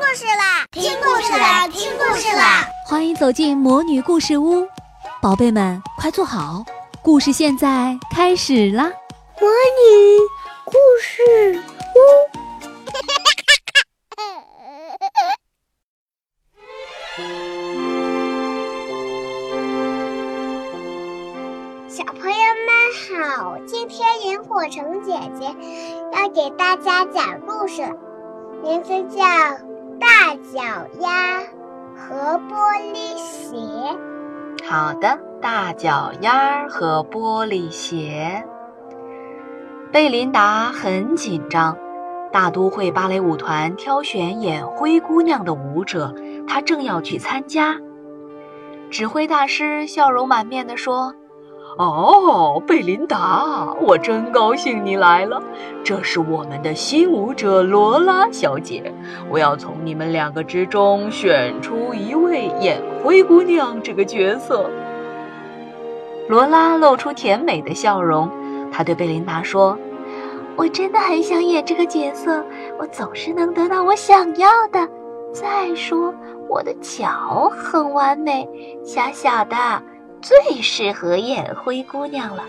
故事啦！听故事啦！听故事啦！欢迎走进魔女故事屋，宝贝们快坐好，故事现在开始啦！魔女故事屋，小朋友们好，今天萤火虫姐姐要给大家讲故事，名字叫。大脚丫和玻璃鞋。好的，大脚丫和玻璃鞋。贝琳达很紧张，大都会芭蕾舞团挑选演灰姑娘的舞者，她正要去参加。指挥大师笑容满面地说。哦，贝琳达，我真高兴你来了。这是我们的新舞者罗拉小姐，我要从你们两个之中选出一位演灰姑娘这个角色。罗拉露出甜美的笑容，她对贝琳达说：“我真的很想演这个角色，我总是能得到我想要的。再说，我的脚很完美，小小的。”最适合演灰姑娘了。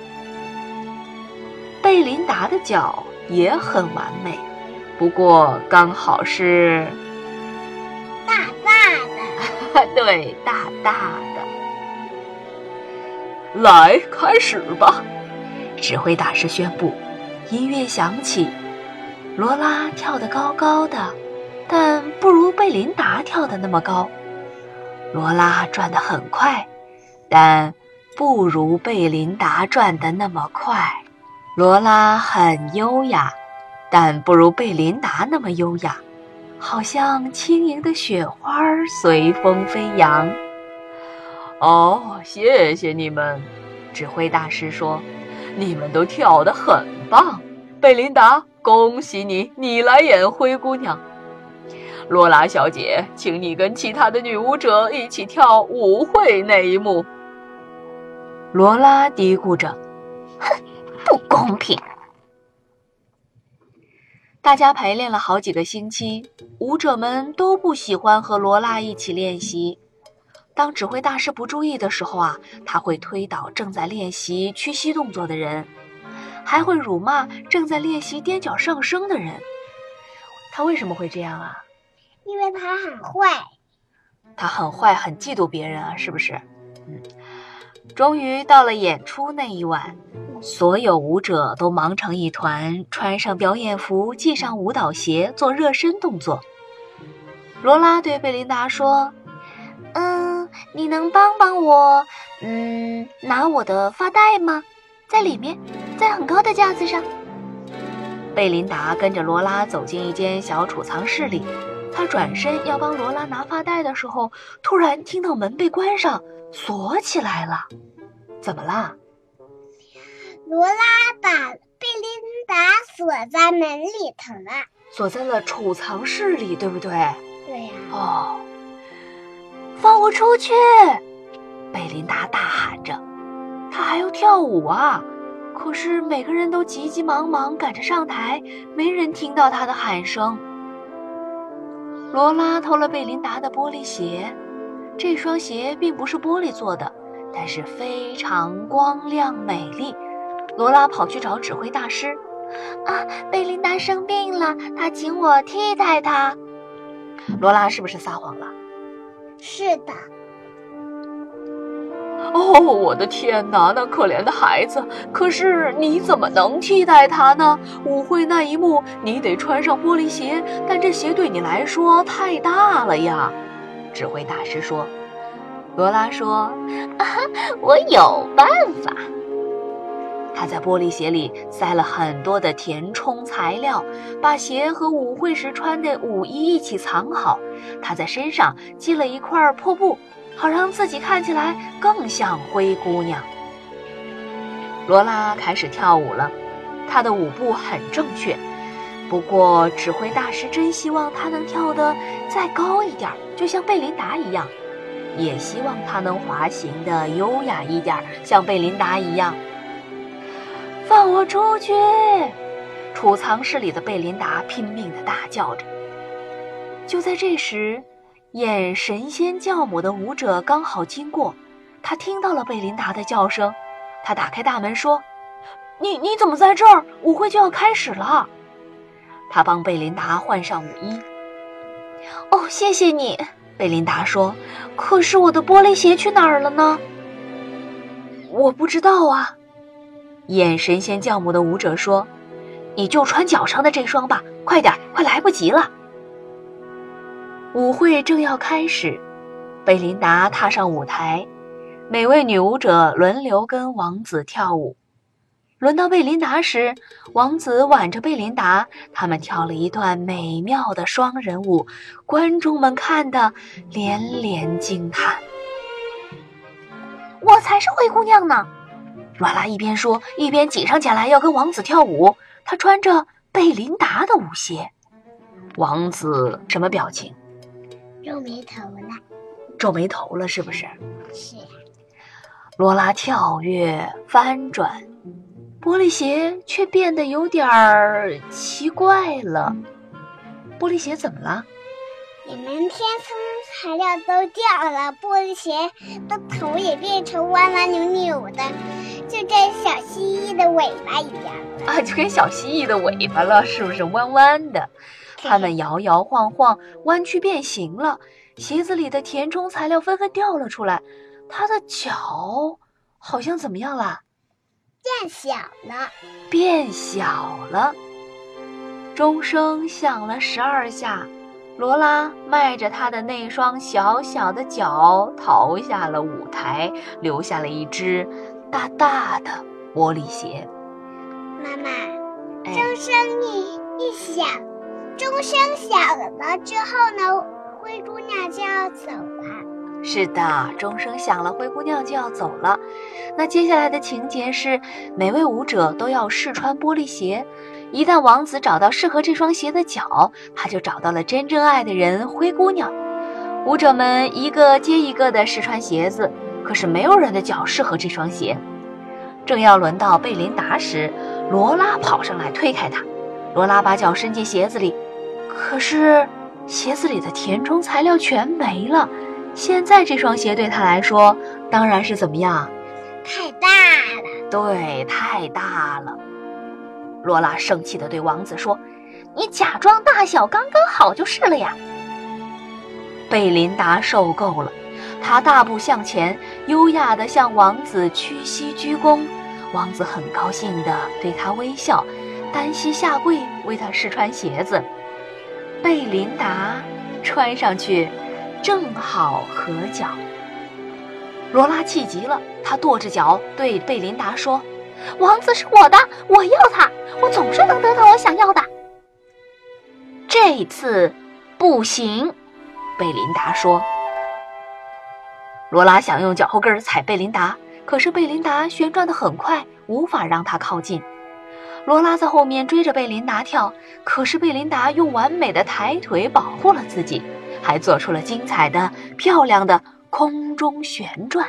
贝琳达的脚也很完美，不过刚好是大大的。对，大大的。来，开始吧！指挥大师宣布。音乐响起，罗拉跳得高高的，但不如贝琳达跳得那么高。罗拉转得很快。但不如贝琳达转得那么快。罗拉很优雅，但不如贝琳达那么优雅，好像轻盈的雪花随风飞扬。哦，谢谢你们，指挥大师说：“你们都跳得很棒。”贝琳达，恭喜你，你来演灰姑娘。罗拉小姐，请你跟其他的女舞者一起跳舞会那一幕。罗拉嘀咕着：“哼，不公平！”大家排练了好几个星期，舞者们都不喜欢和罗拉一起练习。当指挥大师不注意的时候啊，他会推倒正在练习屈膝动作的人，还会辱骂正在练习踮脚上升的人。他为什么会这样啊？因为他很坏。他很坏，很嫉妒别人啊，是不是？嗯。终于到了演出那一晚，所有舞者都忙成一团，穿上表演服，系上舞蹈鞋，做热身动作。罗拉对贝琳达说：“嗯，你能帮帮我，嗯，拿我的发带吗？在里面，在很高的架子上。”贝琳达跟着罗拉走进一间小储藏室里，她转身要帮罗拉拿发带的时候，突然听到门被关上。锁起来了，怎么啦？罗拉把贝琳达锁在门里头了，锁在了储藏室里，对不对？对呀。哦，放我出去！贝琳达大喊着，她还要跳舞啊！可是每个人都急急忙忙赶着上台，没人听到她的喊声。罗拉偷了贝琳达的玻璃鞋。这双鞋并不是玻璃做的，但是非常光亮美丽。罗拉跑去找指挥大师，啊，贝琳达生病了，他请我替代他。罗拉是不是撒谎了？是的。哦，我的天哪，那可怜的孩子！可是你怎么能替代他呢？舞会那一幕，你得穿上玻璃鞋，但这鞋对你来说太大了呀。指挥大师说：“罗拉说，啊我有办法。他在玻璃鞋里塞了很多的填充材料，把鞋和舞会时穿的舞衣一起藏好。他在身上系了一块破布，好让自己看起来更像灰姑娘。罗拉开始跳舞了，她的舞步很正确。”不过，指挥大师真希望她能跳得再高一点，就像贝琳达一样；也希望她能滑行的优雅一点，像贝琳达一样。放我出去！储藏室里的贝琳达拼命地大叫着。就在这时，演神仙教母的舞者刚好经过，他听到了贝琳达的叫声，他打开大门说：“你你怎么在这儿？舞会就要开始了。”他帮贝琳达换上舞衣。哦，谢谢你，贝琳达说。可是我的玻璃鞋去哪儿了呢？我不知道啊。演神仙教母的舞者说：“你就穿脚上的这双吧，快点，快来不及了。”舞会正要开始，贝琳达踏上舞台，每位女舞者轮流跟王子跳舞。轮到贝琳达时，王子挽着贝琳达，他们跳了一段美妙的双人舞，观众们看得连连惊叹。我才是灰姑娘呢！罗拉一边说，一边挤上前来要跟王子跳舞。她穿着贝琳达的舞鞋。王子什么表情？皱眉头了。皱眉头了，是不是？是。罗拉跳跃翻转，玻璃鞋却变得有点儿奇怪了。玻璃鞋怎么了？你们填充材料都掉了，玻璃鞋的头也变成弯弯扭扭的，就跟小蜥蜴的尾巴一样啊，就跟小蜥蜴的尾巴了，是不是弯弯的？它们摇摇晃晃，弯曲变形了。鞋子里的填充材料纷纷掉了出来。它的脚好像怎么样了？变小了。变小了。钟声响了十二下，罗拉迈着她的那双小小的脚逃下了舞台，留下了一只大大的玻璃鞋。妈妈，钟声一一响。钟声响了之后呢，灰姑娘就要走了。是的，钟声响了，灰姑娘就要走了。那接下来的情节是，每位舞者都要试穿玻璃鞋。一旦王子找到适合这双鞋的脚，他就找到了真正爱的人——灰姑娘。舞者们一个接一个地试穿鞋子，可是没有人的脚适合这双鞋。正要轮到贝琳达时，罗拉跑上来推开她。罗拉把脚伸进鞋子里。可是，鞋子里的填充材料全没了。现在这双鞋对她来说，当然是怎么样？太大了。对，太大了。罗拉生气地对王子说：“你假装大小刚刚好就是了呀。”贝琳达受够了，她大步向前，优雅地向王子屈膝鞠躬。王子很高兴地对她微笑，单膝下跪为他试穿鞋子。贝琳达穿上去正好合脚。罗拉气急了，她跺着脚对贝琳达说：“王子是我的，我要他，我总是能得到我想要的。”这次不行，贝琳达说。罗拉想用脚后跟踩贝琳达，可是贝琳达旋转的很快，无法让她靠近。罗拉在后面追着贝琳达跳，可是贝琳达用完美的抬腿保护了自己，还做出了精彩的、漂亮的空中旋转。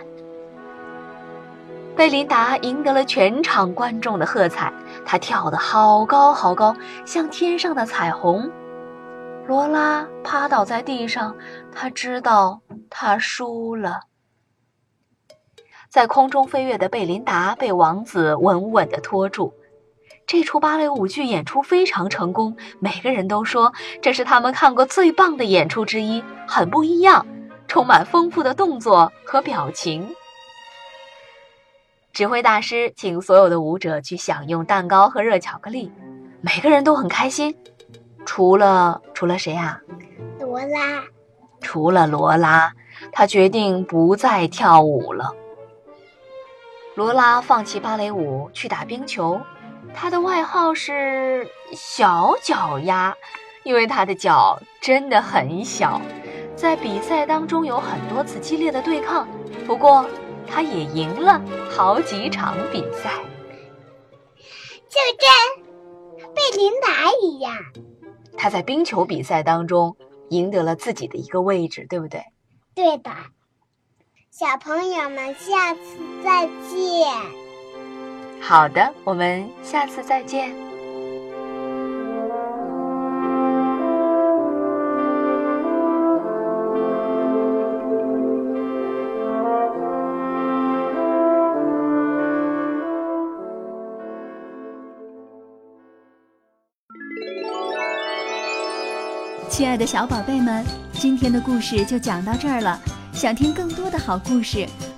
贝琳达赢得了全场观众的喝彩，她跳得好高好高，像天上的彩虹。罗拉趴倒在地上，她知道她输了。在空中飞跃的贝琳达被王子稳稳地拖住。这出芭蕾舞剧演出非常成功，每个人都说这是他们看过最棒的演出之一，很不一样，充满丰富的动作和表情。指挥大师请所有的舞者去享用蛋糕和热巧克力，每个人都很开心，除了除了谁呀？罗拉。除了罗拉，他决定不再跳舞了。罗拉放弃芭蕾舞去打冰球。他的外号是小脚丫，因为他的脚真的很小。在比赛当中有很多次激烈的对抗，不过他也赢了好几场比赛，就跟贝琳达一样。他在冰球比赛当中赢得了自己的一个位置，对不对？对的。小朋友们，下次再见。好的我们下次再见。亲爱的小宝贝们今天的故事就讲到这儿了。想听更多的好故事